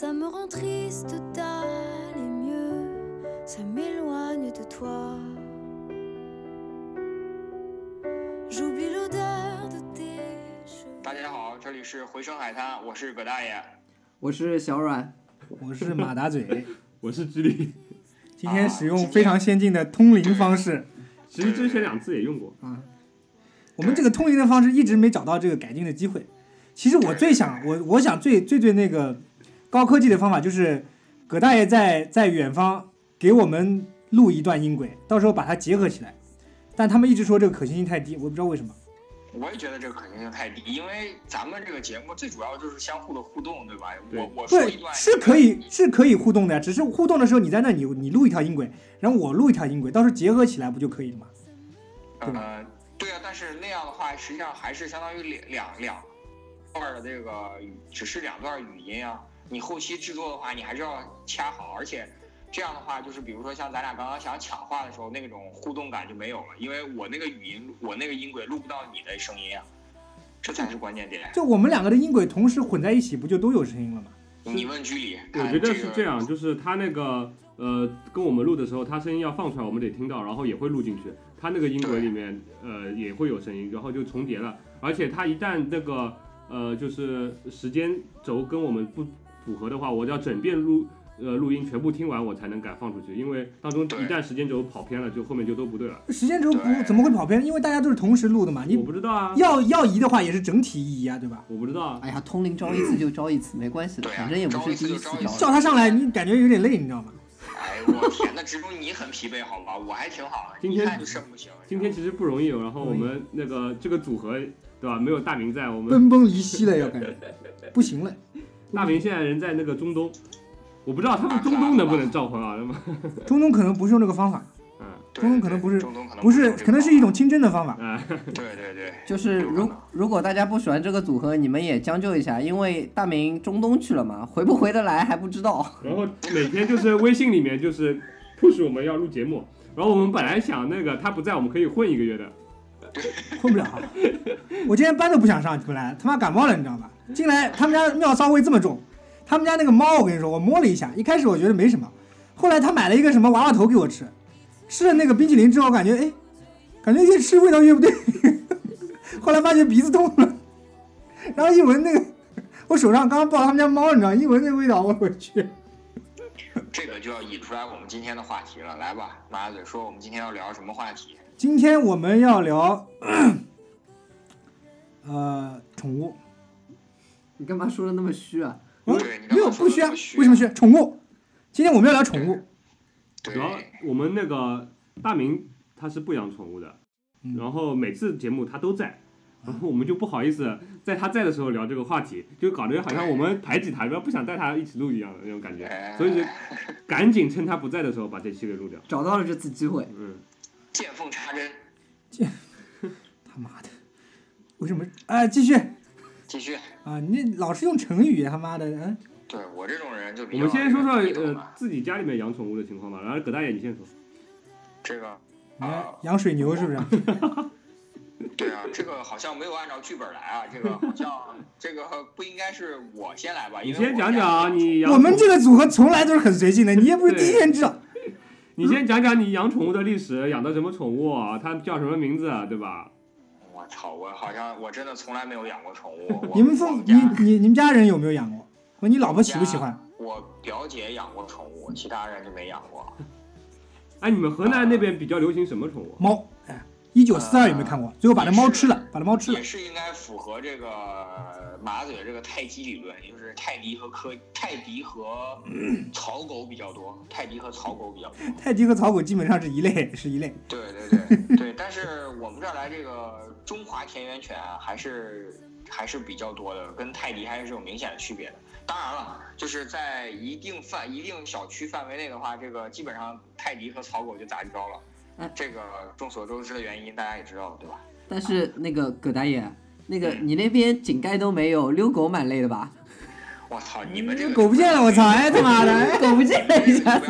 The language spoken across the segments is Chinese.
Ça me rend triste d'aller mieux, ça m'éloigne de toi. J'oublie l'odeur de tes cheveux. 大家好，这里是回声海滩，我是葛大爷。我是小阮，我是马达嘴，我是智利，今天使用非常先进的通灵方式。其实之前两次也用过。啊我们这个通灵的方式一直没找到这个改进的机会。其实我最想，我我想最最最那个高科技的方法就是，葛大爷在在远方给我们录一段音轨，到时候把它结合起来。但他们一直说这个可行性太低，我不知道为什么。我也觉得这个可行性太低，因为咱们这个节目最主要就是相互的互动，对吧？对我我说一段是可以是可以互动的呀，只是互动的时候你在那你你录一条音轨，然后我录一条音轨，到时候结合起来不就可以了吗？对吧呃，对啊，但是那样的话，实际上还是相当于两两两段的这个，只是两段语音啊。你后期制作的话，你还是要掐好，而且这样的话，就是比如说像咱俩刚刚想抢话的时候，那种互动感就没有了，因为我那个语音，我那个音轨录不到你的声音啊，这才是关键点。就我们两个的音轨同时混在一起，不就都有声音了吗？你问居里，我觉得是这样，就是他那个呃跟我们录的时候，他声音要放出来，我们得听到，然后也会录进去。他那个音轨里面呃也会有声音，然后就重叠了。而且他一旦那个呃就是时间轴跟我们不符合的话，我要整遍录呃录音全部听完，我才能敢放出去。因为当中一旦时间轴跑偏了，就后面就都不对了。时间轴不怎么会跑偏？因为大家都是同时录的嘛。你我不知道啊，要要移的话，也是整体移啊，对吧？我不知道啊。哎呀，通灵招一次就招一次，没关系的，反正也不是第一次招叫他上来，你感觉有点累，你知道吗？哎，我天，那只有你很疲惫，好吧？我还挺好的，今天不行。今天其实不容易，然后我们那个这个组合对吧？没有大明在，我们奔崩离析了，要感觉不行了。大明现在人在那个中东，我不知道他们中东能不能召唤啊？那么，中东可能不是用这个方法，嗯，中东可能不是中东可能不是，可能是一种清真的方法。嗯，对对对，就是如如果大家不喜欢这个组合，你们也将就一下，因为大明中东去了嘛，回不回得来还不知道。然后每天就是微信里面就是 push 我们要录节目，然后我们本来想那个他不在，我们可以混一个月的，混不了啊。我今天班都不想上，本来他妈感冒了，你知道吧？进来他们家尿骚味这么重，他们家那个猫，我跟你说，我摸了一下，一开始我觉得没什么，后来他买了一个什么娃娃头给我吃，吃了那个冰淇淋之后，感觉哎，感觉越吃味道越不对，后来发觉鼻子痛了，然后一闻那个，我手上刚刚抱他们家猫，你知道，一闻那味道，我去，这个就要引出来我们今天的话题了。来吧，马嘴说我们今天要聊什么话题？今天我们要聊，呃，宠物。你干嘛说的那么虚啊？嗯没有不虚为什么虚？宠物。今天我们要聊宠物。主，要我们那个大明他是不养宠物的，嗯然后每次节目他都在。然后我们就不好意思在他在的时候聊这个话题，就搞得好像我们排挤他，然后不想带他一起录一样的那种感觉，哎所以就赶紧趁他不在的时候把这期给录掉。找到了这次机会，嗯，见缝插针。见他妈的，为什么？哎，继续继续，啊！你老是用成语，他妈的，嗯，对我这种人就比我较们先说说呃自己家里面养宠物的情况吧。然后葛大爷你先说。这个你看养水牛是不是？对啊，这个好像没有按照剧本来啊，这个好像这个不应该是我先来吧？你因为我先讲讲啊你养我们这个组合从来都是很随性的，你也不是第一天知道。你先讲讲你养宠物的历史，养的什么宠物啊？它叫什么名字啊？对吧？我操，我好像我真的从来没有养过宠物。你们父你你你们家人有没有养过？或你老婆喜不喜欢？我表姐养过宠物，其他人就没养过。哎，你们河南那边比较流行什么宠物？猫，哎，一九四二有没有看过？最后把那猫吃了，把那猫吃了也。是应该符合这个马嘴这个泰基理论，就是泰迪和科泰迪 和草狗比较多，泰迪和草狗比较多。泰迪和草狗基本上是一类，是一类。对对对对，但是我们这儿来这个中华田园犬啊还是还是比较多的，跟泰迪还是有明显的区别的。当然了，就是在一定范一定小区范围内的话，这个基本上泰迪和草狗就杂交了哎。这个众所周知的原因，大家也知道，对吧？但是那个葛大爷，那个你那边井盖都没有，遛狗蛮累的吧？我操，你们这个狗不见了，我操！哎他妈的，哎 狗不见了一下子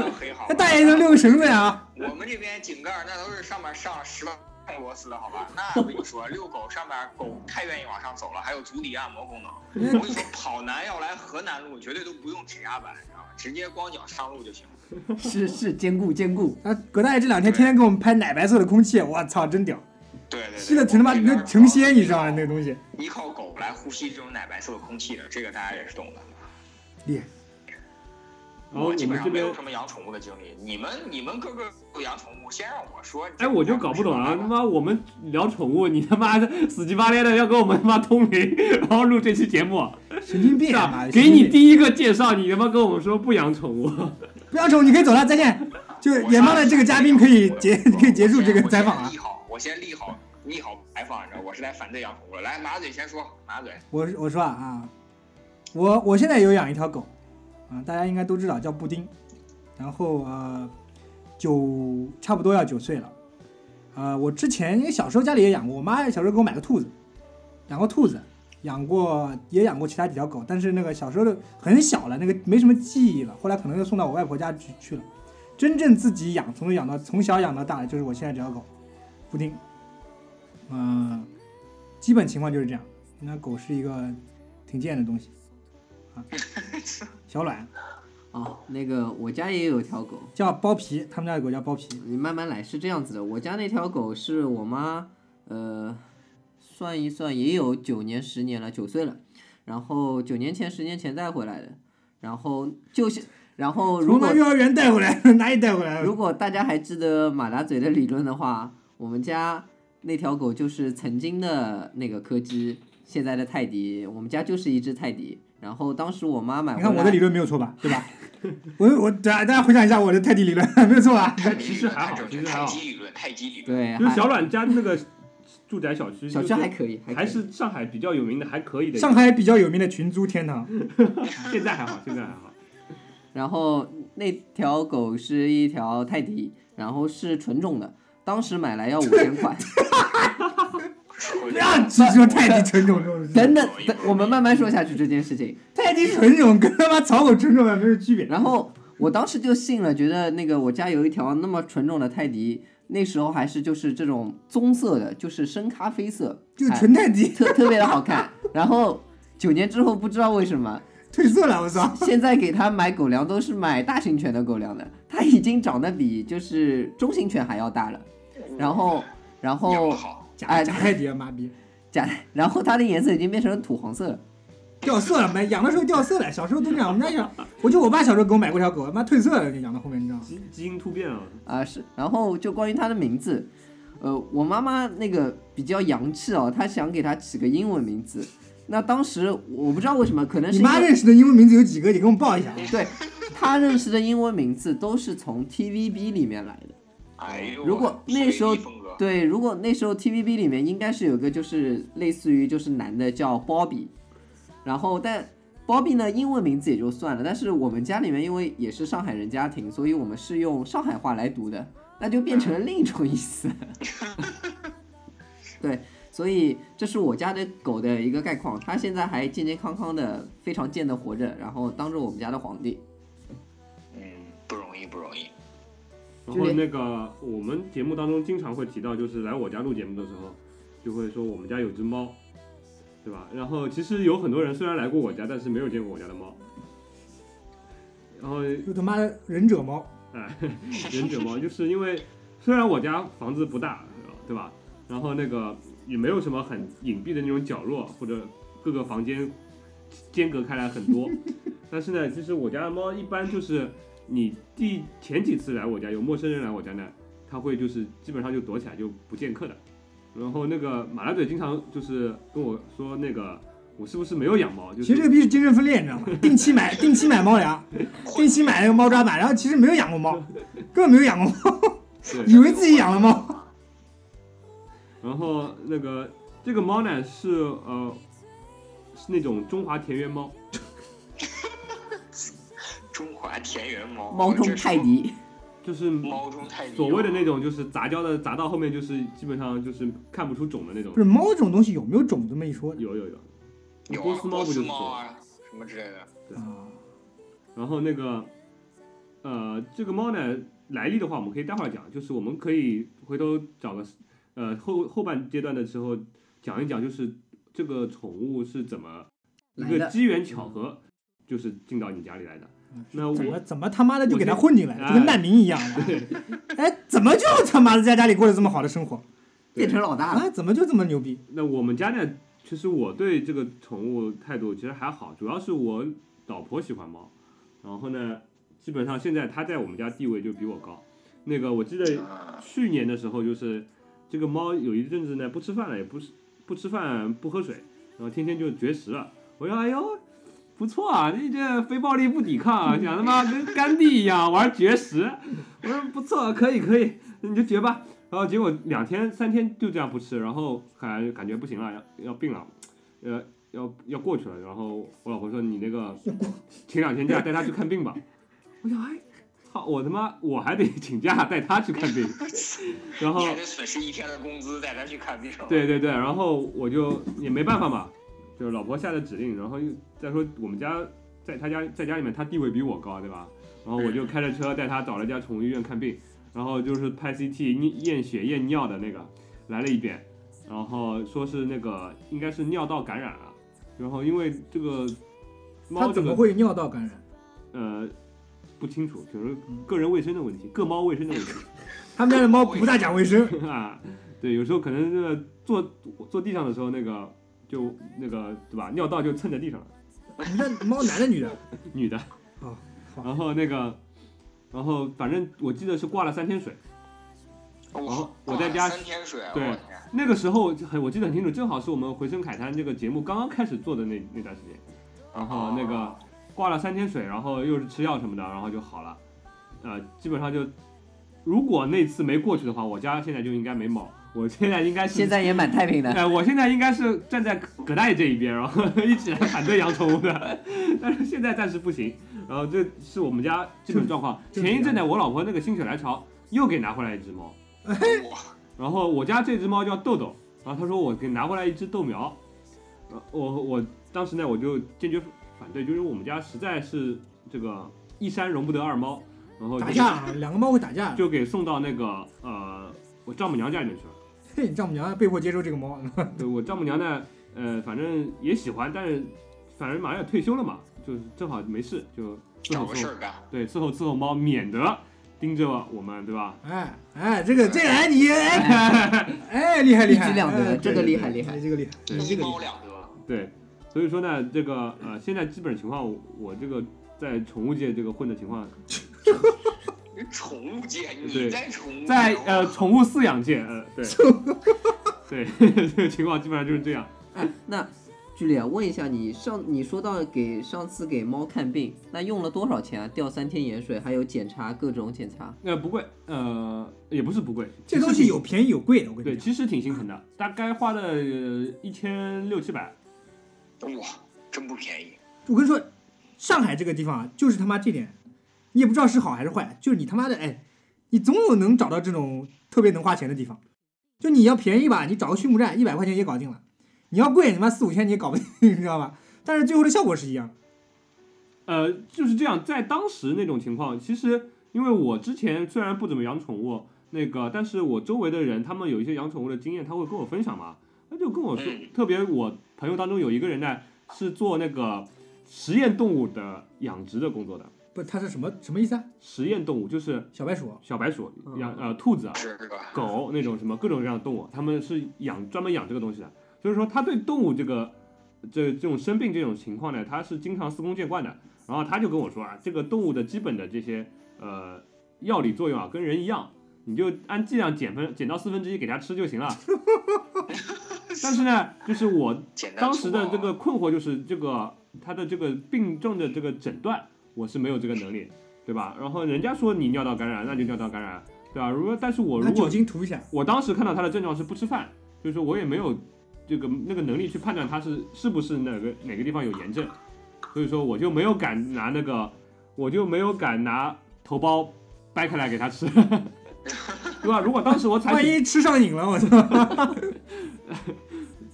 那大爷能遛个绳子呀？我们这边井盖那都是上面上了十万螺丝的好吧？那我跟你说，遛狗上面狗太愿意往上走了，还有足底按摩功能。我跟你说，跑男要来河南路，绝对都不用指压板，你知道吗？直接光脚上路就行了。是是兼顾兼顾。啊，葛大爷这两天天天给我们拍奶白色的空气，我操，真屌，对对对，吸的挺他妈成仙，你知道吗？那个东西依靠狗来呼吸这种奶白色的空气的，这个大家也是懂的。厉害。然后我基本们这边上没有什么养宠物的经历，你们你们个个都养宠物，先让我说。哎，我就搞不懂了，了，他妈我们聊宠物，你他妈的 死鸡巴咧的要跟我们他妈通灵，然后录这期节目，神经病啊！？给你第一个介绍，你他妈跟我们说不养宠物，不养宠物，你可以走了，再见。就远方的这个嘉宾可以结可以结束这个采访啊先。立好，立好牌坊，你知道，我是来反对养宠物。来，马嘴先说，马嘴。我我说啊啊，我我现在有养一条狗，啊，大家应该都知道叫布丁，然后呃九差不多要九岁了，呃，我之前因为小时候家里也养过，我妈小时候给我买个兔子，养过兔子，养过也养过其他几条狗，但是那个小时候的很小了，那个没什么记忆了，后来可能又送到我外婆家去去了。真正自己养，从养到从小养到大的就是我现在这条狗，布丁。嗯、基本情况就是这样。那狗是一个挺贱的东西啊，小 卵哦，那个我家也有条狗，叫包皮，他们家的狗叫包皮。你慢慢来，是这样子的，我家那条狗是我妈，呃，算一算也有九年十年了，九岁了，然后九年前十年前带回来的，然后就是，然后如果从那幼儿园带回来，哪里带回来？如果大家还记得马达嘴的理论的话，我们家那条狗就是曾经的那个柯基，现在的泰迪，我们家就是一只泰迪。然后当时我妈买回来，你看我的理论没有错吧？对吧？我我大家大家回想一下我的泰迪理论，没有错吧？其实还好其实还好太极理论，太极理论。对，还就是小阮家那个住宅小区，小区就是还可以，还可以还是上海比较有名的，还可以的。上海比较有名的群租天堂，现在还好，现在还好。然后那条狗是一条泰迪，然后是纯种的，当时买来要五千块。不要只说泰迪纯种这种事情。等等等，我们慢慢说下去这件事情。泰迪纯种跟他妈草狗纯种没有区别。然后我当时就信了，觉得那个我家有一条那么纯种的泰迪，那时候还是就是这种棕色的，就是深咖啡色，就纯泰迪特特别的好看。然后九年之后不知道为什么，褪色了，我操！现在给它买狗粮都是买大型犬的狗粮的，它已经长得比就是中型犬还要大了。然后然后哎假泰迪啊，妈逼！假，然后它的颜色已经变成了土黄色了。掉色了，没养的时候掉色了，小时候都这样。我们家养，我就我爸小时候给我买过条狗，妈褪色了，养到后面你知道吗？基基因突变啊，啊，是，然后就关于它的名字，呃，我妈妈那个比较洋气哦，她想给它起个英文名字。那当时我不知道为什么，可能是你妈认识的英文名字有几个？你给我们报一下。对她认识的英文名字都是从 TVB 里面来的。哎呦，如果那时候对，如果那时候 TVB 里面应该是有个就是类似于就是男的叫 Bobby，然后但 Bobby 呢英文名字也就算了，但是我们家里面因为也是上海人家庭，所以我们是用上海话来读的，那就变成了另一种意思。对，所以这是我家的狗的一个概况，它现在还健健康康的，非常健的活着，然后当着我们家的皇帝。嗯，不容易，不容易。然后那个我们节目当中经常会提到，就是来我家录节目的时候，就会说我们家有只猫，对吧？然后其实有很多人虽然来过我家，但是没有见过我家的猫。然后就他妈的忍者猫，哎，忍者猫，就是因为虽然我家房子不大，对吧？然后那个也没有什么很隐蔽的那种角落，或者各个房间间隔开来很多，但是呢，其实我家的猫一般就是你第前几次来我家，有陌生人来我家呢，他会就是基本上就躲起来就不见客的。然后那个马拉嘴经常就是跟我说，那个我是不是没有养猫？就是其实这个逼是精神分裂，你知道吗？定期买，定期买猫粮，定期买那个猫抓板，然后其实没有养过猫，根本没有养过猫，以为自己养了猫。然后那个这个猫呢是呃是那种中华田园猫，田园猫，猫中泰迪，就是猫中泰迪，所谓的那种就是杂交的，杂到后面就是基本上就是看不出种的那种不。是猫这种东西有没有种这么一说有有有，波斯猫不就是猫？啊什么之类的。啊？然后那个呃这个猫呢来历的话，我们可以待会儿讲，就是我们可以回头找个呃后后半阶段的时候讲一讲，就是这个宠物是怎么一个机缘巧合，就是进到你家里来的。那我怎么怎么他妈的就给他混进来，了就跟难民一样的？哎，怎么就他妈的在家里过着这么好的生活变成老大了。啊？怎么就这么牛逼？那我们家呢，其实我对这个宠物态度其实还好，主要是我老婆喜欢猫，然后呢，基本上现在它在我们家地位就比我高。那个我记得啊去年的时候，就是这个猫有一阵子呢不吃饭了，也不是不吃饭不喝水，然后天天就绝食了。我说哎呦，不错啊，你这非暴力不抵抗啊，想他妈跟甘地一样玩绝食。我说不错，可以可以，你就绝吧。然后结果两天三天就这样不吃，然后感感觉不行了，要要病了，呃要要过去了。然后我老婆说你那个请两天假带他去看病吧。我想哎，操我他妈我还得请假带他去看病，然后损失一天的工资带他去看病。对对对，然后我就也没办法嘛，就是老婆下的指令，然后又再说我们家在他家在家里面他地位比我高，对吧？然后我就开着车带他找了家宠物医院看病，然后就是拍 CT 验验血验尿的那个来了一遍，然后说是那个应该是尿道感染了，然后因为这个猫他这个怎么会尿道感染？呃不清楚，就是个人卫生的问题，个猫卫生的问题。他们家的猫不大讲卫生，啊，对，有时候可能这个坐坐地上的时候，那个就那个对吧，尿道就蹭在地上了，你们家猫男的女的？女的。哦然后那个，然后反正我记得是挂了三天水，然后我在家三天水，对那个时候很我记得很清楚，正好是我们回声凯滩这个节目刚刚开始做的那那段时间，然后那个挂了三天水，然后又是吃药什么的，然后就好了，呃，基本上就。如果那次没过去的话，我家现在就应该没猫，我现在应该是现在也蛮太平的。哎，我现在应该是站在葛大爷这一边，然后 一起来反对养宠物的，但是现在暂时不行。然后这是我们家基本状况。前一阵呢，我老婆那个心血来潮又给拿回来一只猫，哇，然后我家这只猫叫豆豆，然后她说我给拿回来一只豆苗，呃，我我当时呢我就坚决反对，就是我们家实在是这个一山容不得二猫，然后就打架，啊两个猫会打架。就给送到那个呃我丈母娘家里面去了。嘿，你丈母娘被迫接受这个猫，对我丈母娘呢，呃，反正也喜欢，但是反正马上要退休了嘛，就是正好没事，就伺找候伺候，个事儿干。对，伺候伺候猫，免得盯着我们，对吧？哎哎，这个这个哎你哎 哎厉害厉害，一举两得哎这个厉害厉害哎这个厉害，一你这个厉害。猫两得，对，所以说呢，这个呃，现在基本情况，我我这个在宠物界这个混的情况，宠物界，你在宠物在呃宠物饲养界，呃，对，对，这个情况基本上就是这样。哎，那剧烈问一下你上你说到给上次给猫看病，那用了多少钱啊？吊三天盐水，还有检查各种检查。呃，不贵，呃，也不是不贵，这东西有便宜有贵的，我跟对，你讲。其实挺心疼的，大概花了呃一千六七百。哇，真不便宜。我跟你说，上海这个地方啊，就是他妈这点，你也不知道是好还是坏，就是你他妈的哎，你总有能找到这种特别能花钱的地方。就你要便宜吧，你找个畜牧站一百块钱也搞定了；你要贵，你妈四五千你也搞不定，你知道吧？但是最后的效果是一样的。呃，就是这样，在当时那种情况，其实因为我之前虽然不怎么养宠物，那个，但是我周围的人他们有一些养宠物的经验，他会跟我分享嘛，他就跟我说，嗯特别我朋友当中有一个人呢是做那个实验动物的养殖的工作的，不，它是什么什么意思啊？实验动物就是小白鼠，小白鼠嗯养呃兔子啊？狗那种什么各种各样的动物，他们是养专门养这个东西的，就是说他对动物这个这这种生病这种情况呢，他是经常司空见惯的。然后他就跟我说啊，这个动物的基本的这些呃药理作用啊，跟人一样，你就按剂量减分减到四分之一给它吃就行了。但是呢，就是我当时的这个困惑就是这个他的这个病症的这个诊断，我是没有这个能力，对吧？然后人家说你尿道感染，那就尿道感染，对吧？如果但是我如果酒精涂一下，我当时看到他的症状是不吃饭，就是说我也没有这个那个能力去判断他是是不是哪个哪个地方有炎症，所以说我就没有敢拿那个，我就没有敢拿头孢掰开来给他吃，对吧？如果当时我采取，万一吃上瘾了，我操！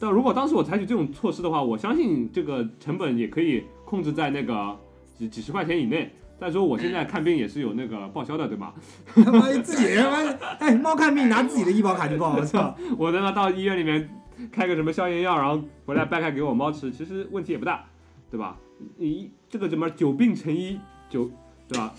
但如果当时我采取这种措施的话，我相信这个成本也可以控制在那个几几十块钱以内。再说我现在看病也是有那个报销的，对吧？他 妈自己他妈哎，猫看病拿自己的医保卡去报，我操！我他妈到医院里面开个什么消炎药，然后回来掰开给我猫吃，其实问题也不大，对吧？你这个怎么久病成医，久对吧？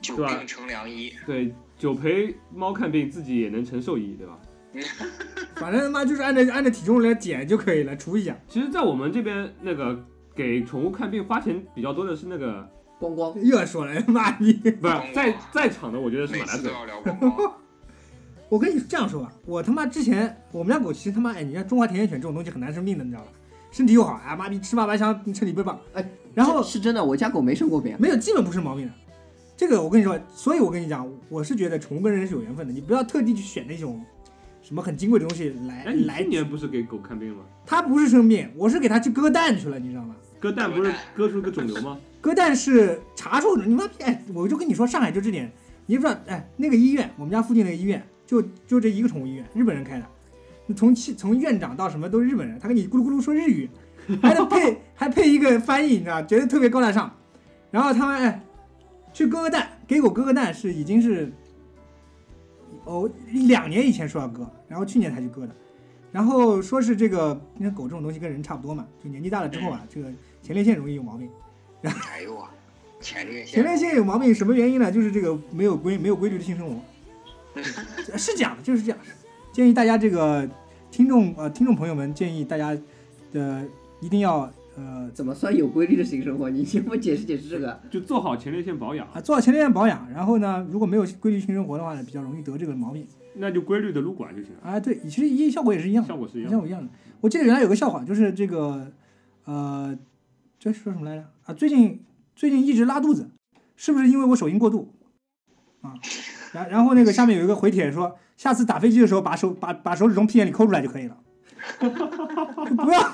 久病成良医。对，久陪猫看病，自己也能承受医，对吧？反正他妈就是按照按照体重来减就可以了，除一下。其实，在我们这边那个给宠物看病花钱比较多的是那个，光光又要说了，妈逼！不是在在场的，我觉得是马大嘴。每次都要聊广告。我跟你这样说吧，我他妈之前我们家狗其实他妈哎，你看中华田园犬这种东西很难生病的，你知道吧？身体又好，哎妈逼吃嘛嘛香，身体倍棒。哎，然后是是真的，我家狗没生过病。没有基本不是毛病的。这个我跟你说，所以我跟你讲，我是觉得宠物跟人是有缘分的，你不要特地去选那种什么很金贵的东西来哎，你来去。年不是给狗看病吗？它不是生病，我是给它去割蛋去了，你知道吗？割蛋不是割出个肿瘤吗？割蛋是查出你妈逼！哎，我就跟你说，上海就这点，你不知道哎，那个医院，我们家附近那个医院，就就这一个宠物医院，日本人开的，从气从院长到什么都是日本人，他跟你咕噜咕噜说日语，还得配还配一个翻译，你知道，觉得特别高大上。然后他们哎，去割个蛋，给狗割个蛋是已经是哦两年以前说要割，然后去年才去割的。然后说是这个，因为狗这种东西跟人差不多嘛，就年纪大了之后啊，这个前列腺容易有毛病。哎呦我，前列腺前。列腺有毛病，什么原因呢？就是这个没有规没有规律的性生活，是这样的，就是这样。建议大家这个听众呃听众朋友们，建议大家的一定要呃怎么算有规律的性生活？你先给我解释解释这个。就做好前列腺保养，啊做好前列腺保养，然后呢，如果没有规律性生活的话呢，比较容易得这个毛病那就规律的撸管就行了，啊。对，其实一效果也是一样的，效果是一样的。效果一样的。我记得原来有个笑话，就是这个呃，这说什么来着？啊，最近最近一直拉肚子，是不是因为我手淫过度啊？然然后那个下面有一个回帖说，下次打飞机的时候把手把把手指从屁眼里抠出来就可以了，不要。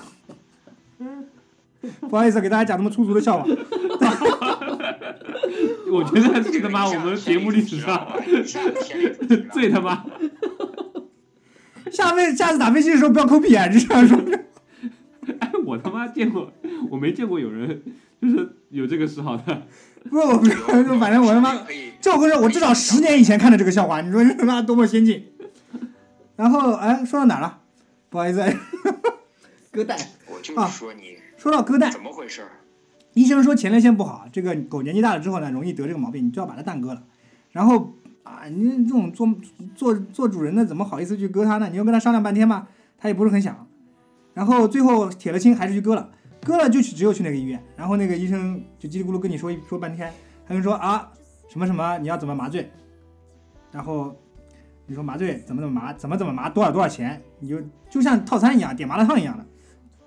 不好意思，给大家讲那么粗俗的笑话。我觉得是他妈我们节目历史上最他妈，下飞下次打飞机的时候不要抠屁眼，就这样说。哎，我他妈见过，我没见过有人就是有这个嗜好的。不是我不反正我他妈这我跟你说，我至少十年以前看的这个笑话，你说这他妈多么先进？然后哎，说到哪儿了？不好意思，哎割蛋，我就是说你说到割蛋，怎么回事儿？医生说前列腺不好，这个狗年纪大了之后呢，容易得这个毛病，你就要把它蛋割了。然后啊，你这种做做做主人的怎么好意思去割它呢？你又跟他商量半天吧，他也不是很想。然后最后铁了心还是去割了，割了就去只有去那个医院，然后那个医生就叽里咕噜跟你说一说半天，他就说啊什么什么你要怎么麻醉，然后你说麻醉怎么怎么麻，怎么怎么麻？多少多少钱，你就就像套餐一样点麻辣烫一样的，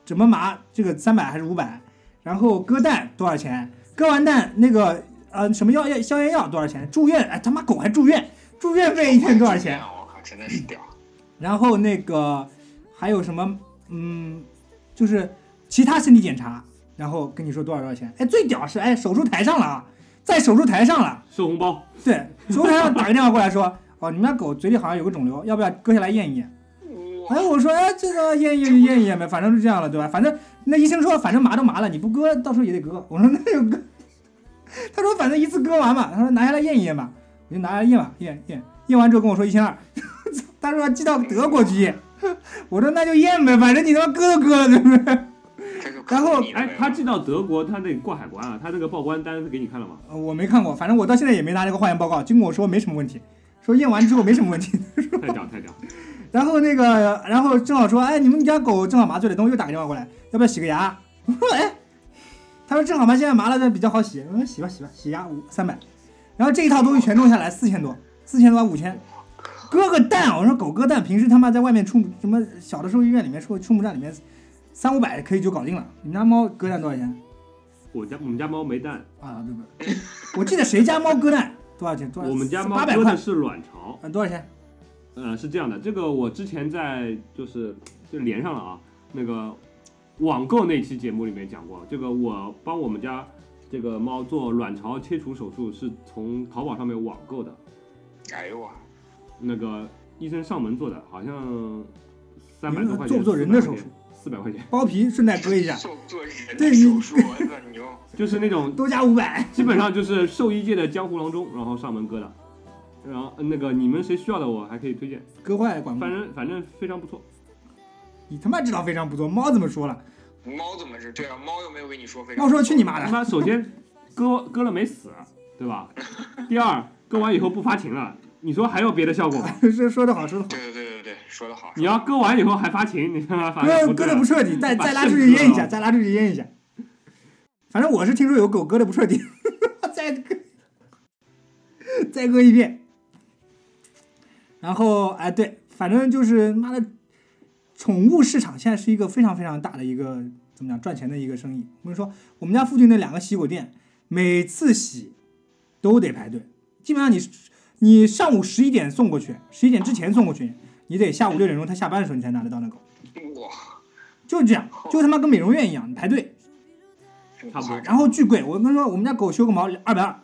怎么麻？这个三百还是五百，然后割蛋多少钱，割完蛋那个呃什么药？药消炎药多少钱，住院？哎他妈狗还住院，住院费一天多少钱？我靠，真的是屌！然后那个还有什么，嗯，就是其他身体检查，然后跟你说多少多少钱。哎，最屌是哎手术台上了啊，在手术台上了，收红包，对，手术台上打个电话过来说，哦，你们家狗嘴里好像有个肿瘤，要不要割下来验一验？哎，我说哎这个验一验就验一验呗，反正是这样了，对吧？反正那医生说反正麻都麻了，你不割到时候也得割。我说那就割。他说反正一次割完嘛，他说拿下来验一验吧，我就拿下来验吧，验验验完之后跟我说一千二。他说寄到德国去验，我说那就验呗，反正你他妈割都割了，对不对？然后哎，他寄到德国，他得过海关啊，他这个报关单给你看了吗？呃我没看过，反正我到现在也没拿这个化验报告，经过我说没什么问题，说验完之后没什么问题。太 屌太屌，然后那个，然后正好说，哎，你们家狗正好麻醉了，等我又打个电话过来，要不要洗个牙？我说哎，他说正好嘛，现在麻了，但比较好洗，我说洗吧洗吧，洗牙五三百，然后这一套东西全弄下来四千多，四千多五千，割个蛋，我说狗割蛋，平时他妈在外面畜什么小的时候医院里面、畜畜牧站里面三五百可以就搞定了，你们家猫割蛋多少钱？我家我们家猫没蛋，啊，对不对？我记得谁家猫割蛋多少钱？多少？我们家猫割的，是卵巢。嗯，多少钱？呃，是这样的，这个我之前在就是就连上了啊，那个网购那期节目里面讲过，这个我帮我们家这个猫做卵巢切除手术是从淘宝上面网购的，哎呦我，那个医生上门做的，好像三百多块钱，做不做人的手术？四百块钱，包皮顺带割一下，做做人对的手术，我操你就就是那种多加五百。基本上就是兽医界的江湖郎中，然后上门割的。然后呃那个你们谁需要的，我还可以推荐，割坏管反？正反正非常不错。你他妈知道非常不错，猫怎么说了？猫怎么是？对啊，猫又没有跟你说非常。猫说去你妈的！他妈首先割割了没死，对吧？第二割完以后不发情了，你说还有别的效果吗？说说的好，说的好。对对对对对，说的好。你要割完以后还发情，你他妈发现割割的不彻底，再再拉出去腌一下，再拉出去腌一下。反正我是听说有狗割的不彻底，再割 再割一遍。然后哎，对，反正就是妈的，宠物市场现在是一个非常非常大的一个怎么讲赚钱的一个生意。我跟你说，我们家附近那两个洗狗店，每次洗都得排队，基本上你你上午十一点送过去，十一点之前送过去，你得下午六点钟他下班的时候你才拿得到那狗。哇，就是这样，就他妈跟美容院一样，你排队，差不多然后巨贵。我跟你说，我们家狗修个毛二百二，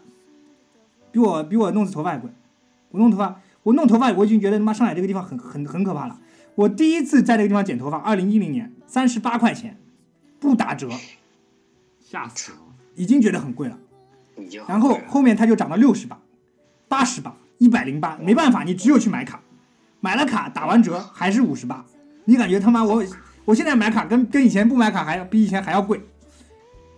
比我比我弄次头发还贵。我弄头发，我弄头发，我已经觉得他妈上海这个地方很很很可怕了。我第一次在这个地方剪头发，二零一零年，三十八块钱，不打折，吓死了。已经觉得很贵了。然后后面它就涨到六十八、八十八、一百零八，没办法，你只有去买卡，买了卡打完折还是五十八，你感觉他妈我我现在买卡跟跟以前不买卡还要比以前还要贵，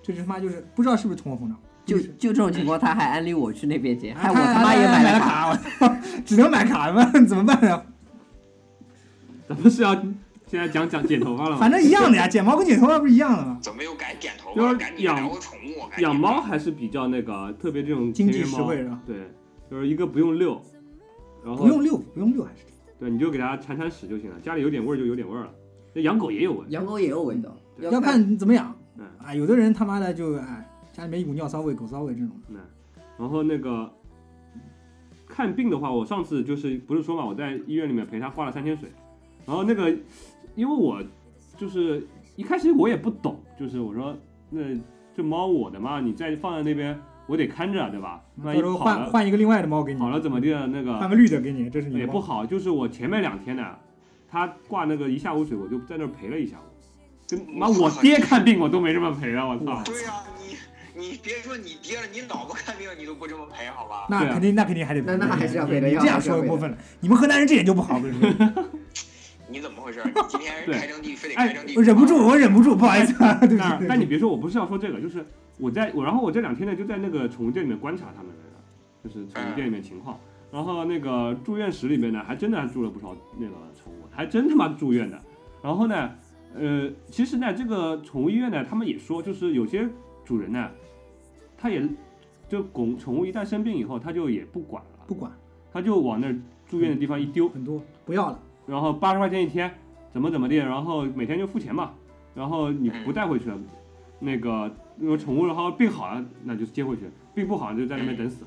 这他妈就是不知道是不是通货膨胀，就就这种情况，他还安利我去那边剪，害我他他妈也买了卡。我操，只能买卡了，怎么办呀？咱们是要现在讲讲剪头发了吗？反正一样的呀，剪毛跟剪头发不是一样的吗？怎么又改剪头就是发？养聊个宠物，养猫还是比较那个，特别这种经济实惠是吧？对，就是一个不用遛，然后不用遛，不用遛还是对，你就给它铲铲屎就行了，家里有点味儿就有点味儿了。那养狗也有味，养狗也有味道，要看你怎么养嗯啊。有的人他妈的就哎，家里面一股尿骚味、狗骚味这种，嗯然后那个看病的话，我上次就是不是说嘛，我在医院里面陪他花了三千水，然后那个因为我就是一开始我也不懂，就是我说那这猫我的嘛，你再放在那边我得看着对吧？万一换换一个另外的猫给你，好了怎么地那个换个绿的给你，这是你的也不好，就是我前面两天呢，他挂那个一下午水，我就在那儿陪了一下午。跟妈我爹看病我都没这么陪啊！我操！对呀、你你别说你爹了，你老婆看病你都不这么陪，好吧？那肯定，那肯定还得那那还是要陪的你这样说过分了，你们河南人这点就不好，我跟 你怎么回事？你今天 对开征地非得哎开征地，我忍不住，我忍不住，不好意思啊。但你别说，我不是要说这个，就是我在我，然后我这两天呢就在那个宠物店里面观察他们那个，就是宠物店里面情况。然后那个住院室里面呢，还真的还住了不少那个宠物，还真他妈住院的。然后呢，呃，其实呢，这个宠物医院呢，他们也说，就是有些主人呢，他也就狗宠物一旦生病以后，他就也不管了，不管他就往那儿住院的地方一丢，很多不要了，然后八十块钱一天，怎么怎么地，然后每天就付钱嘛，然后你不带回去了，那个如果宠物然后病好了，那就接回去，病不好就在那边等死，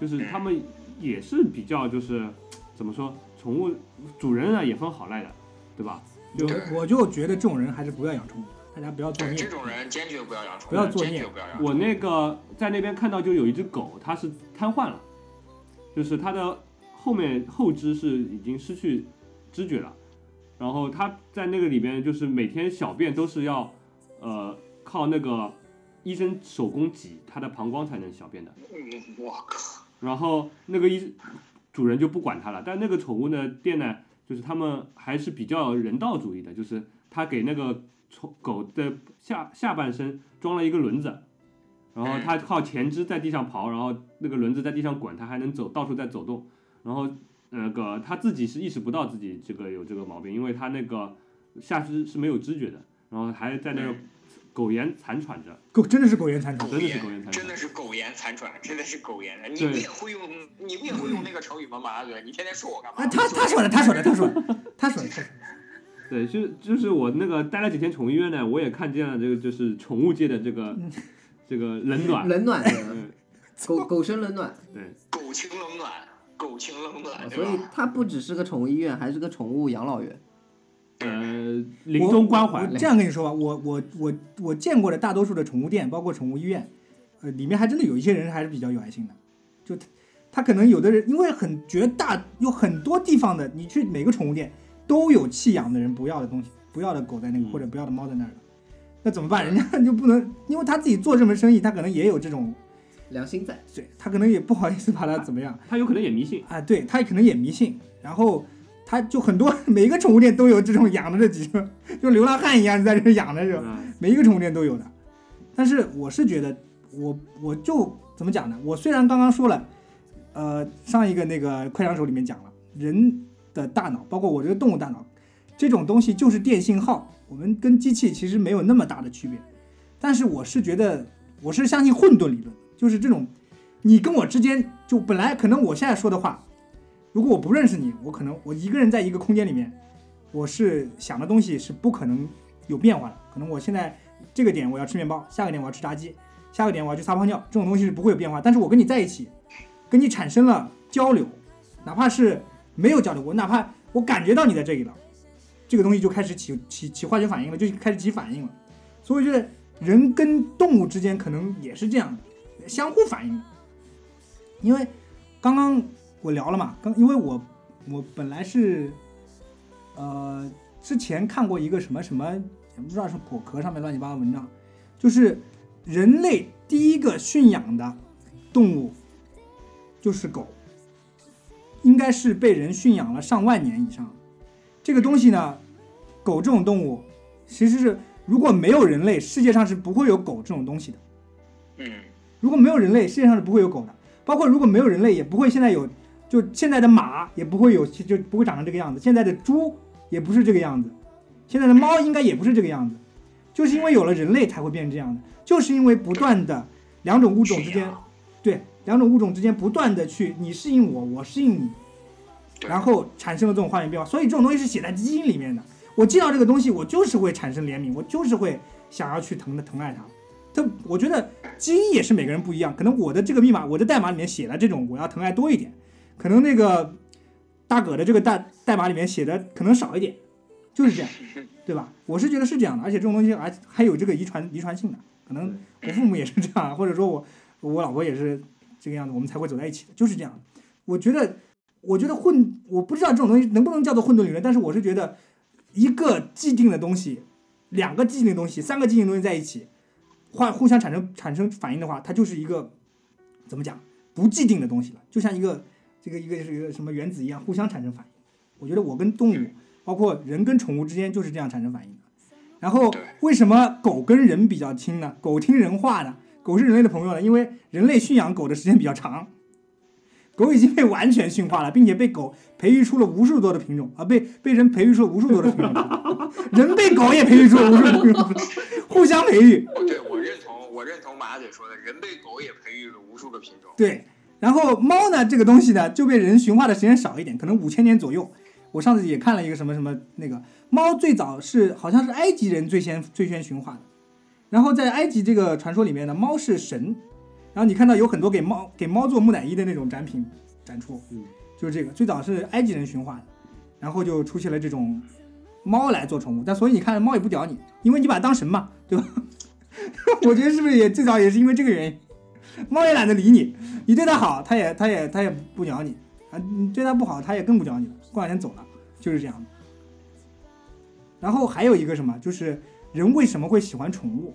就是他们也是比较就是怎么说，宠物主人啊也分好赖的，对吧？就我就觉得这种人还是不要养宠物，大家不要作孽这。种人坚决不要养宠物，不要作孽坚决不要养。我那个在那边看到就有一只狗，它是瘫痪了，就是它的后面后肢是已经失去知觉了，然后它在那个里边就是每天小便都是要呃靠那个医生手工挤它的膀胱才能小便的，我靠，然后那个医主人就不管它了，但那个宠物的店呢，就是他们还是比较人道主义的，就是他给那个宠狗的下下半身装了一个轮子，然后它靠前肢在地上刨，然后那个轮子在地上滚，它还能走到处在走动，然后那个他自己是意识不到自己这个有这个毛病，因为他那个下肢是没有知觉的，然后还在那个苟延残喘着，苟真的是苟延残喘，真的是苟延残喘真的是苟延残喘，真的是苟延。你对不也会用？你不也会用那个成语吗？马大哥，你天天说我干嘛？啊，他他说的，他说的，他说的，他说的，他说。对，就就是我那个待了几天宠物医院呢，我也看见了这个就是宠物界的这个这个冷暖，冷暖狗狗生冷暖，对，狗情冷暖，狗情冷暖，所以？它不只是个宠物医院，还是个宠物养老院。呃，临终关怀，这样跟你说吧，我我我我见过的大多数的宠物店，包括宠物医院，呃，里面还真的有一些人还是比较有爱心的。就他他可能有的人，因为很绝大有很多地方的，你去每个宠物店都有弃养的人不要的东西，不要的狗在那个嗯或者不要的猫在那儿的，那怎么办？人家就不能，因为他自己做这门生意，他可能也有这种，良心在。对他可能也不好意思把它怎么样他有可能也迷信，啊，对他可能也迷信，然后他就很多每一个宠物店都有这种养的这几个，就流浪汉一样在这养的这种。啊每一个宠物店都有的。但是我是觉得，我我就怎么讲呢？我虽然刚刚说了，呃，上一个那个快枪手里面讲了，人的大脑，包括我这个动物大脑，这种东西就是电信号，我们跟机器其实没有那么大的区别。但是我是觉得，我是相信混沌理论，就是这种，你跟我之间就本来可能我现在说的话，如果我不认识你，我可能我一个人在一个空间里面，我是想的东西是不可能有变化的。可能我现在这个点我要吃面包，下个点我要吃炸鸡，下个点我要去撒泡尿，这种东西是不会有变化。但是我跟你在一起，跟你产生了交流，哪怕是没有交流，我哪怕我感觉到你在这里了，这个东西就开始起起起化学反应了，就开始起反应了。所以我觉得人跟动物之间可能也是这样的，相互反应。因为刚刚我聊了嘛，刚因为我我本来是呃之前看过一个什么什么，也不知道是果壳上面乱七八糟文章，就是人类第一个驯养的动物就是狗，应该是被人驯养了上万年以上。这个东西呢，狗这种动物其实是如果没有人类，世界上是不会有狗这种东西的。嗯，如果没有人类，世界上是不会有狗的。包括如果没有人类，也不会现在有，就现在的马也不会有，就不会长成这个样子。现在的猪也不是这个样子，现在的猫应该也不是这个样子，就是因为有了人类才会变成这样的，就是因为不断的两种物种之间，对两种物种之间不断的去你适应我，我适应你，然后产生了这种化学变化。所以这种东西是写在基因里面的。我见到这个东西，我就是会产生怜悯，我就是会想要去疼的疼爱它。这我觉得基因也是每个人不一样，可能我的这个密码，我的代码里面写了这种我要疼爱多一点，可能那个大葛的这个代代码里面写的可能少一点，就是这样，对吧？我是觉得是这样的，而且这种东西还还有这个遗传遗传性的，可能我父母也是这样，或者说我我老婆也是这个样子，我们才会走在一起的，就是这样。我觉得，我觉得混，我不知道这种东西能不能叫做混沌理论，但是我是觉得一个既定的东西，两个既定的东西，三个既定的东西在一起。互互相产生产生反应的话，它就是一个怎么讲不既定的东西了，就像一个这个一个是一个什么原子一样，互相产生反应。我觉得我跟动物，包括人跟宠物之间就是这样产生反应的。然后为什么狗跟人比较亲呢？狗听人话呢，狗是人类的朋友呢，因为人类驯养狗的时间比较长，狗已经被完全驯化了，并且被狗培育出了无数多的品种啊，被被人培育出了无数多的品种，人被狗也培育出了无数多的品种，互相培育。哦对，我认同，我认同马姐说的，人被狗也培育了无数个品种。对，然后猫呢，这个东西呢就被人驯化的时间少一点，可能五千年左右。我上次也看了一个什么什么那个猫，最早是好像是埃及人最先最先驯化的，然后在埃及这个传说里面呢，猫是神，然后你看到有很多给猫给猫做木乃伊的那种展品展出，嗯，就是这个最早是埃及人驯化的，然后就出现了这种猫来做宠物，但所以你看猫也不屌你，因为你把它当神嘛，对吧？我觉得是不是也最早也是因为这个原因，猫也懒得理你，你对它好，它也它也它也不鸟你啊，你对它不好，它也更不鸟你了，过两天走了，就是这样的。然后还有一个什么，就是人为什么会喜欢宠物？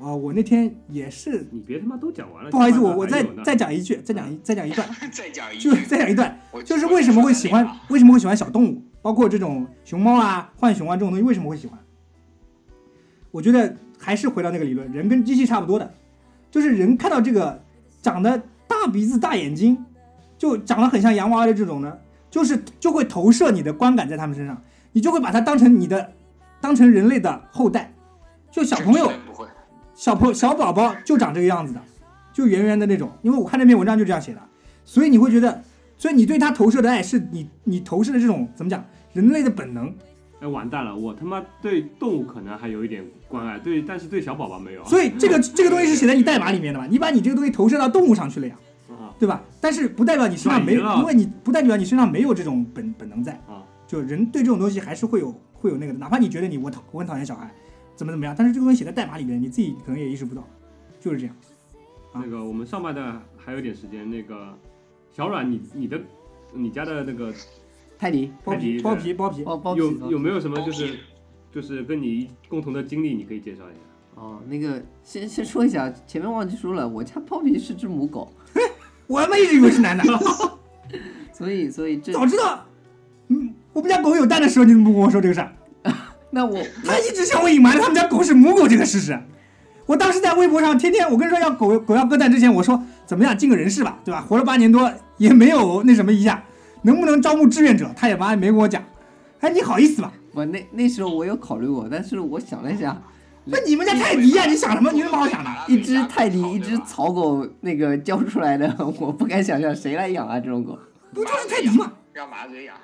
呃，我那天也是，你别他妈都讲完了，不好意思，我我再再讲一句，再讲一再讲一段，再讲一就句，再讲一段，就是为什么会喜欢，为什么会喜欢小动物，包括这种熊猫啊、浣熊啊这种东西，为什么会喜欢？我觉得还是回到那个理论，人跟机器差不多的，就是人看到这个长得大鼻子、大眼睛，就长得很像洋娃娃的这种呢，就是就会投射你的观感在他们身上，你就会把它当成你的，当成人类的后代。就小朋友，小朋小宝宝就长这个样子的，就圆圆的那种。因为我看那篇文章就这样写的，所以你会觉得，所以你对他投射的爱是你你投射的这种怎么讲，人类的本能。哎，完蛋了，我他妈对动物可能还有一点关爱，对，但是对小宝宝没有。所以这个这个东西是写在你代码里面的嘛，你把你这个东西投射到动物上去了呀，啊对吧？但是不代表你身上没因为你不代表你身上没有这种本本能在。啊，就人对这种东西还是会有会有那个的，哪怕你觉得你我讨我很讨厌小孩，怎么怎么样，但是这个东西写在代码里面，你自己可能也意识不到，就是这样。啊那个我们上半段还有点时间，那个小阮，你你的你家的那个泰迪包泰迪皮包皮包皮，包包皮有有没有什么就是就是跟你共同的经历，你可以介绍一下。哦，那个先先说一下，前面忘记说了，我家包皮是只母狗，我他妈一直以为是男的，所以所以这早知道，嗯，我们家狗有蛋的时候，你怎么不跟我说这个事儿？那我 他一直向我隐瞒了他们家狗是母狗这个事实。我当时在微博上天天，我跟你说要狗狗要割蛋之前，我说怎么样尽个人事吧，对吧？活了八年多也没有那什么一下，能不能招募志愿者，他也妈没跟我讲。哎，你好意思吧？我那那时候我有考虑过，但是我想了一下，那你们家泰迪呀、你想什么？你有什么好想的？一只泰迪，一只草狗，那个教出来的，我不敢想象谁来养啊这种狗。不就是泰迪吗？让马嘴养。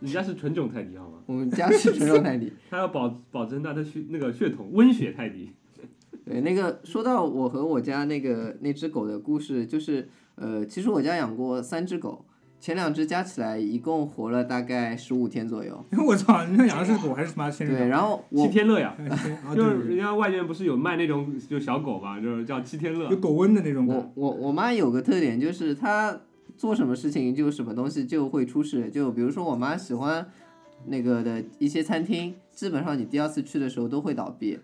人家是纯种泰迪好吗？我们家是纯种泰迪。它要保保证它的血那个血统温血泰迪。对，那个说到我和我家那个那只狗的故事，就是呃，其实我家养过三只狗，前两只加起来一共活了大概十五天左右。我操，你家养的是狗还是他妈仙人对，然后我七天乐呀，就是人家外面不是有卖那种就小狗嘛，就是叫七天乐有。狗瘟的那种狗。我我我妈有个特点，就是她做什么事情就什么东西就会出事。就比如说我妈喜欢那个的一些餐厅，基本上你第二次去的时候都会倒闭。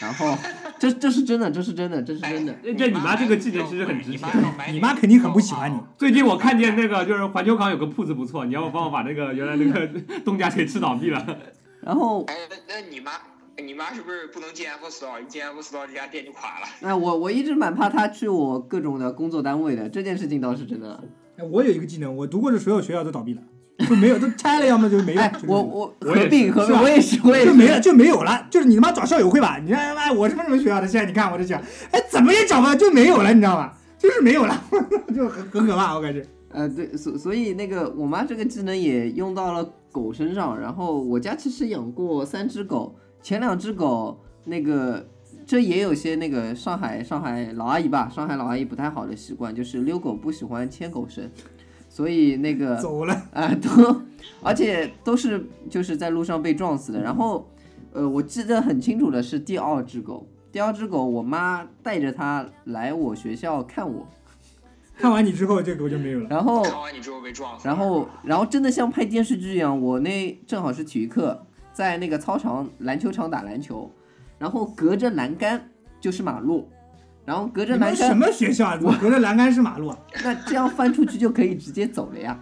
然后这这是真的，这是真的，这是真的。哎这你妈这个技能其实很值钱你妈肯定很不喜欢你。最近我看见那个就是环球港有个铺子不错，你要不帮我把那个原来那个 东家给吃倒闭了？然后哎，那那你妈，你妈是不是不能进 Apple Store？一进 Apple Store，这家店就垮了。那我我一直蛮怕她去我各种的工作单位的，这件事情倒是真的。哎，我有一个技能，我读过的所有学校都倒闭了，就没有，都拆了，要么就没有。我我合并合并，是我也是我也就没了，就没有了。就是你他妈找校友会吧？你看，哎，我什么什么学校的，现在你看我这学校，哎，怎么也找不到，就没有了，你知道吗？就是没有了，就很很可怕，我感觉。呃，对，所所以那个我妈这个技能也用到了狗身上。然后我家其实养过三只狗，前两只狗那个这也有些那个上海上海老阿姨吧，上海老阿姨不太好的习惯，就是遛狗不喜欢牵狗绳，所以那个 走了，啊、都，而且都是就是在路上被撞死的。然后，呃，我记得很清楚的是第二只狗，第二只狗我妈带着它来我学校看我，看完你之后，这狗就没有了。然后看完你之后被撞死了。然后，然后真的像拍电视剧一样，我那正好是体育课，在那个操场篮球场打篮球，然后隔着栏杆就是马路，然后隔着栏杆什，么学校啊？我隔着栏杆是马路啊？那这样翻出去就可以直接走了呀。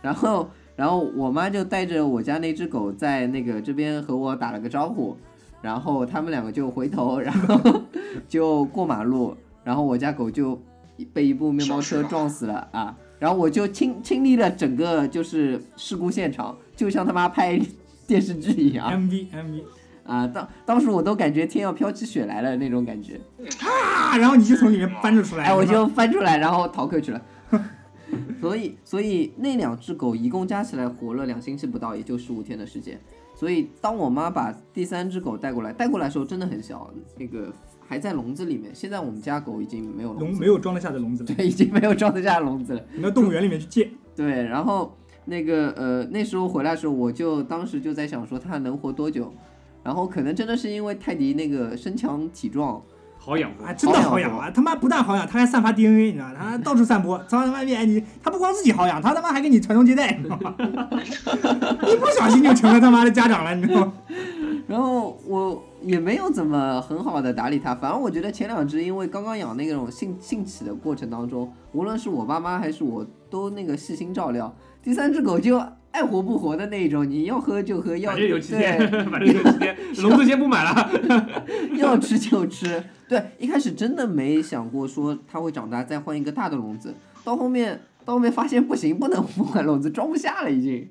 然后，然后我妈就带着我家那只狗在那个这边和我打了个招呼，然后他们两个就回头，然后就过马路，然后我家狗就被一部面包车撞死了啊。然后我就亲亲历了整个就是事故现场，就像他妈拍电视剧一样 MV MV 啊！当当时我都感觉天要飘起雪来了那种感觉，啊，然后你就从里面翻着出来，哎，我就翻出来，然后逃课去了。所以，所以那两只狗一共加起来活了两星期不到，也就十五天的时间。所以，当我妈把第三只狗带过来，带过来的时候真的很小，那个还在笼子里面。现在我们家狗已经没有笼没有装得下的笼子了，对，已经没有装得下笼子了。你到动物园里面去借。对，然后那个呃，那时候回来的时候，我就当时就在想说它能活多久，然后可能真的是因为泰迪那个身强体壮，好养活啊，。真的好养啊！他妈不但好养，他还散发 DNA，你知道吗？他到处散播，操他妈逼！你他不光自己好养，他他妈还给你传宗接代，你知道吗？一不小心就成了他妈的家长了，你知道吗？然后我也没有怎么很好的打理它，反正我觉得前两只因为刚刚养那种兴兴起的过程当中，无论是我爸妈还是我都那个细心照料，第三只狗就爱活不活的那种，你要喝就喝，要反正有七对天，反正有七天，笼子先不买了。要吃就吃。对，一开始真的没想过说它会长大再换一个大的笼子，到后面到后面发现不行，不能不换笼子，装不下了已经。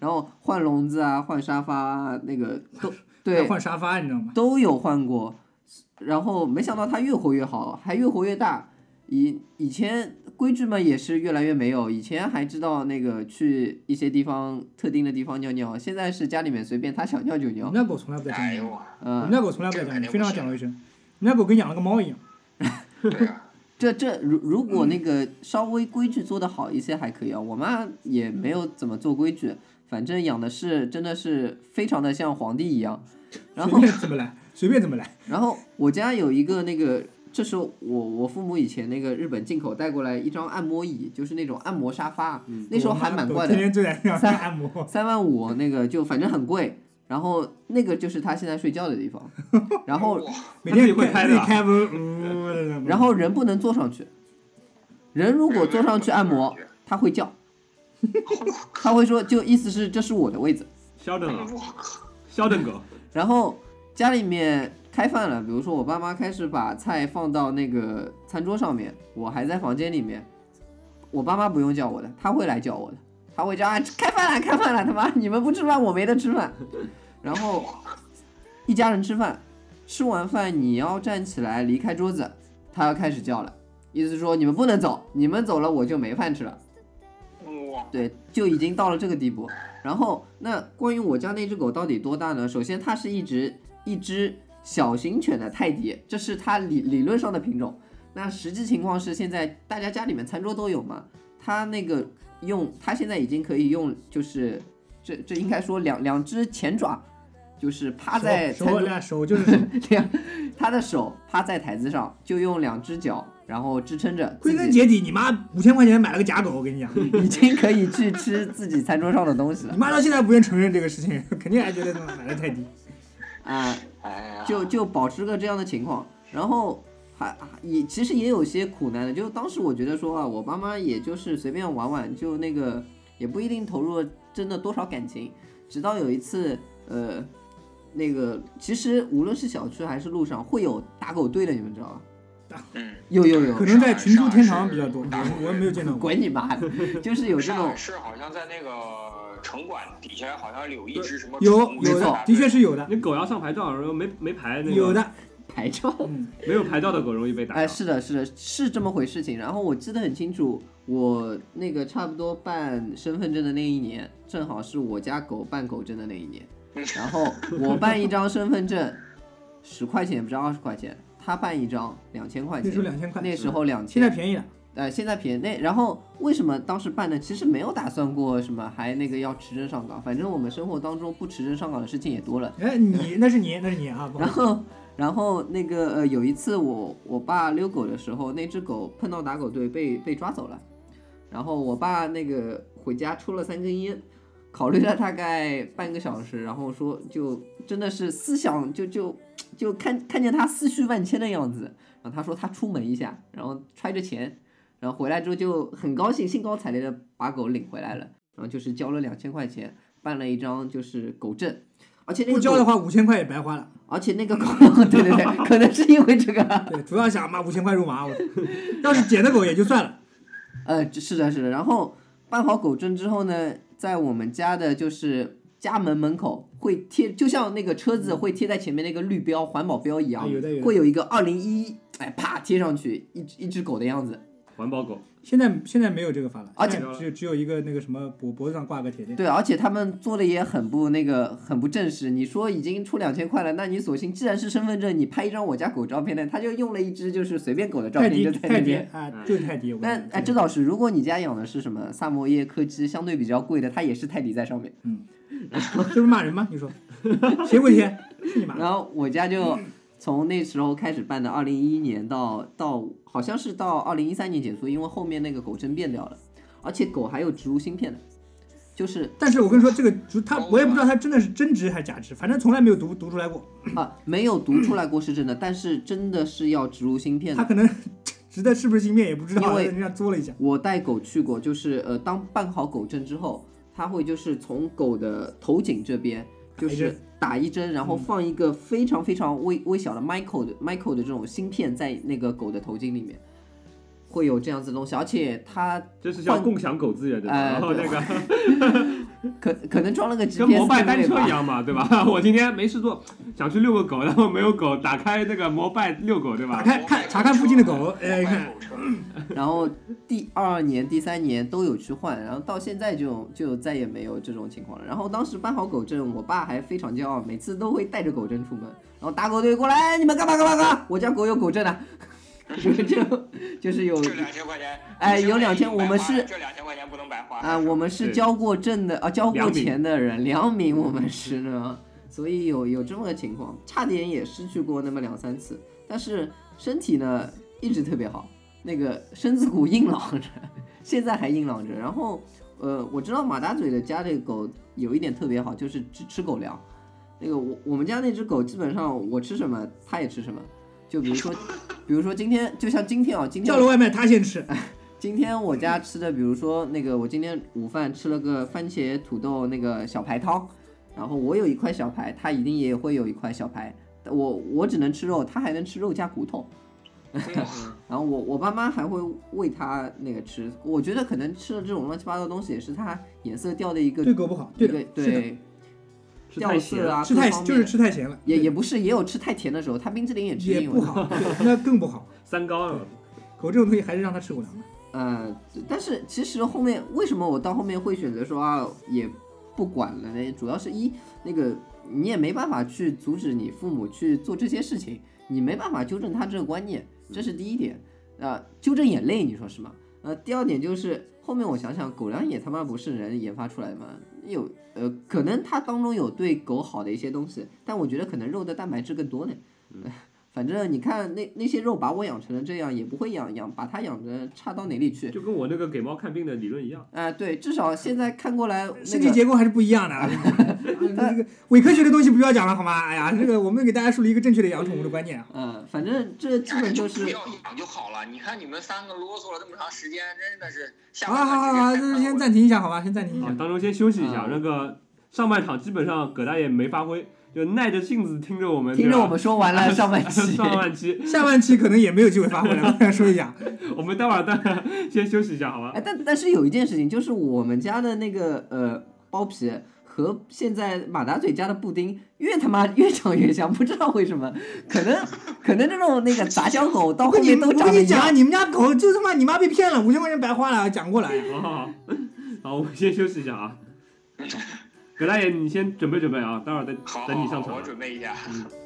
然后换笼子啊，换沙发啊，那个都 对换沙发，你知道吗？都有换过，然后没想到它越活越好，还越活越大。以以前规矩嘛也是越来越没有，以前还知道那个去一些地方特定的地方尿尿，现在是家里面随便他想尿就尿我们。家狗从来不在家里，哎呦我，嗯们，家狗从来不在家里，非常讲究卫生。我们家狗跟养了个猫一样，对啊，这这如如果那个稍微规矩做得好一些还可以啊，我妈也没有怎么做规矩，反正养的是真的是非常的像皇帝一样。然后怎么来，随便怎么来。然后我家有一个那个，这是我我父母以前那个日本进口带过来一张按摩椅，就是那种按摩沙发，那时候还蛮贵的，三按摩。三万五那个就反正很贵。然后那个就是他现在睡觉的地方，然后每天会开的然后人不能坐上去，人如果坐上去按摩，他会叫，他会说，就意思是这是我的位置。肖登啊，我靠，肖登狗，然后家里面开饭了，比如说我爸妈开始把菜放到那个餐桌上面，我还在房间里面，我爸妈不用叫我的，他会来叫我的，他会叫啊开饭了，开饭了，他妈你们不吃饭，我没得吃饭。然后一家人吃饭，吃完饭你要站起来离开桌子，他要开始叫了，意思是说你们不能走，你们走了我就没饭吃了。哇，对，就已经到了这个地步。然后，那关于我家那只狗到底多大呢？首先，它是一直一只小型犬的泰迪，这是它理理论上的品种。那实际情况是，现在大家家里面餐桌都有嘛，它那个用它现在已经可以用，就是这这应该说两两只前爪，就是趴在手手俩手就是手 两，它的手趴在台子上，就用两只脚，然后支撑着归，根结底，你妈五千块钱买了个假狗，我跟你讲，已经可以去吃自己餐桌上的东西了你妈到现在不愿承认这个事情，肯定还觉得买的太低。啊。就就保持个这样的情况，然后还也其实也有些苦难的，就当时我觉得说啊，我爸妈也就是随便玩玩，就那个也不一定投入真的多少感情，直到有一次，呃，那个其实无论是小区还是路上会有打狗队的，你们知道吧？嗯，有有有可，能在群猪天堂比较多，我我没有见到过。滚你妈的！就是有这种是好像在那个城管底下好像有一只什么有有的没错，的确是有的，那狗要上牌照，然后没没牌那个有的。牌照。嗯，没有牌照的狗容易被打。哎，是的，是的，是这么回事情。然后我记得很清楚，我那个差不多办身份证的那一年，正好是我家狗办狗证的那一年。然后我办一张身份证，十块钱不是二十块钱，他办一张两千块那时候钱。两千块，那时候两千，现在便宜了。呃，现在便宜。那然后为什么当时办呢？其实没有打算过什么，还那个要持证上岗。反正我们生活当中不持证上岗的事情也多了。哎，你那是你，那是你啊，然后，然后那个呃，有一次我我爸遛狗的时候，那只狗碰到打狗队被被抓走了，然后我爸那个回家抽了三根烟，考虑了大概半个小时，然后说就真的是思想就就就看看见他思绪万千的样子，然后他说他出门一下，然后揣着钱，然后回来之后就很高兴，兴高采烈的把狗领回来了，然后就是交了两千块钱，办了一张就是狗证，而且那个不交的话，五千块也白花了。而且那个狗，对对对，可能是因为这个，对，主要想嘛五千块入麻，我 要是捡的狗也就算了。呃，是的，是的。然后办好狗证之后呢，在我们家的就是家门门口会贴，就像那个车子会贴在前面那个绿标、环保标一样会有一个二零一，哎，啪贴上去，一只一只狗的样子。环保狗，现在现在没有这个法了，而且只有只有一个那个什么脖脖子上挂个铁链。对，而且他们做的也很不那个，很不正式。你说已经出两千块了，那你索性既然是身份证，你拍一张我家狗照片呢，他就用了一只就是随便狗的照泰迪片就在那泰迪边。啊，就是泰迪。我但哎，这倒是，如果你家养的是什么萨摩耶柯基，相对比较贵的，它也是泰迪在上面。嗯 这不是骂人吗？你说 谁不贴？是你妈！然后我家就从那时候开始办的，二零一一年到到好像是到二零一三年结束，因为后面那个狗证变掉了，而且狗还有植入芯片的，就是但是我跟你说，这个植他我也不知道它真的是真植还是假植，反正从来没有读读出来过。啊没有读出来过是真的，但是真的是要植入芯片的。他可能植的是不是芯片也不知道，因为人家作了一下。我带狗去过，就是呃，当办好狗证之后，它会就是从狗的头颈这边就是打一针然后放一个非常非常微微小的 micro 的 micro 的这种芯片在那个狗的头颈里面，会有这样子的东西，而且它就是叫共享狗资源的，哎然后那个 可可能装了个 GPS 跟摩拜单车一样嘛，对吧？我今天没事做，想去遛个狗，然后没有狗，打开那个摩拜遛狗，对吧打？开看查看附近的狗，哎，看狗车，然后第二年、第三年都有去换，然后到现在就就再也没有这种情况了。然后当时办好狗证，我爸还非常骄傲，每次都会带着狗证出门，然后打狗队过来，哎你们干嘛干嘛干嘛？我家狗有狗证的，就就就是有这两千块钱，哎有2000 2000我们是这两千块钱不能白花啊，我们是交过证的啊，交过钱的人，良民我们是呢，所以有有这么个情况，差点也失去过那么两三次，但是身体呢一直特别好，那个身子骨硬朗着，现在还硬朗着。然后呃，我知道马大嘴的家这个狗有一点特别好，就是只吃狗粮，那个我我们家那只狗基本上我吃什么它也吃什么，就比如说比如说今天就像今天啊，今天叫了外卖他先吃，今天我家吃的，比如说那个，我今天午饭吃了个番茄土豆那个小排汤，然后我有一块小排，他一定也会有一块小排，我我只能吃肉，他还能吃肉加骨头，然后我我爸妈还会喂他那个吃，我觉得可能吃了这种乱七八糟的东西，也是他颜色掉的一个对狗不好，对对吃掉太咸啊，吃太就是吃太咸了，也也不是，也有吃太甜的时候，他冰淇淋也吃，也不好，那更不好。三高啊，狗这种东西还是让它吃狗粮吧。呃，但是其实后面为什么我到后面会选择说啊也不管了呢？主要是一那个你也没办法去阻止你父母去做这些事情，你没办法纠正他这个观念，这是第一点。啊、纠正也累，你说是吗？呃，第二点就是后面我想想，狗粮也他妈不是人研发出来的嘛，有呃可能它当中有对狗好的一些东西，但我觉得可能肉的蛋白质更多呢。反正你看那那些肉把我养成了这样，也不会养养把它养的差到哪里去。就跟我那个给猫看病的理论一样。啊、对，至少现在看过来，那身体结构还是不一样的啊。这个伪科学的东西不要讲了好吗？哎呀，这个我们给大家树立一个正确的养宠物的观念啊。嗯，反正这基本就就是不要养就好了。你看你们三个啰嗦了这么长时间，真的是下好好好好，半段时间这先暂停一下好吧，先暂停一下，。啊当中先休息一下啊。那个上半场基本上葛大爷没发挥，就耐着性子听着我们，听着我们说完了 上半期，上半期，下半期可能也没有机会发挥了，我想说一下。我们待会儿待会儿先休息一下，好吧哎，？但但是有一件事情，就是我们家的那个呃包皮和现在马达嘴家的布丁越他妈越长越像，不知道为什么，可能可能这种那个杂交狗到后我跟你我面都我跟你讲，得一样。你们家狗就他妈你妈被骗了，五千块钱白花了，讲过了。哎呀好好好，好，我们先休息一下啊。葛大爷，你先准备准备啊，待会儿再，等你上好好我场。准备一下。Ça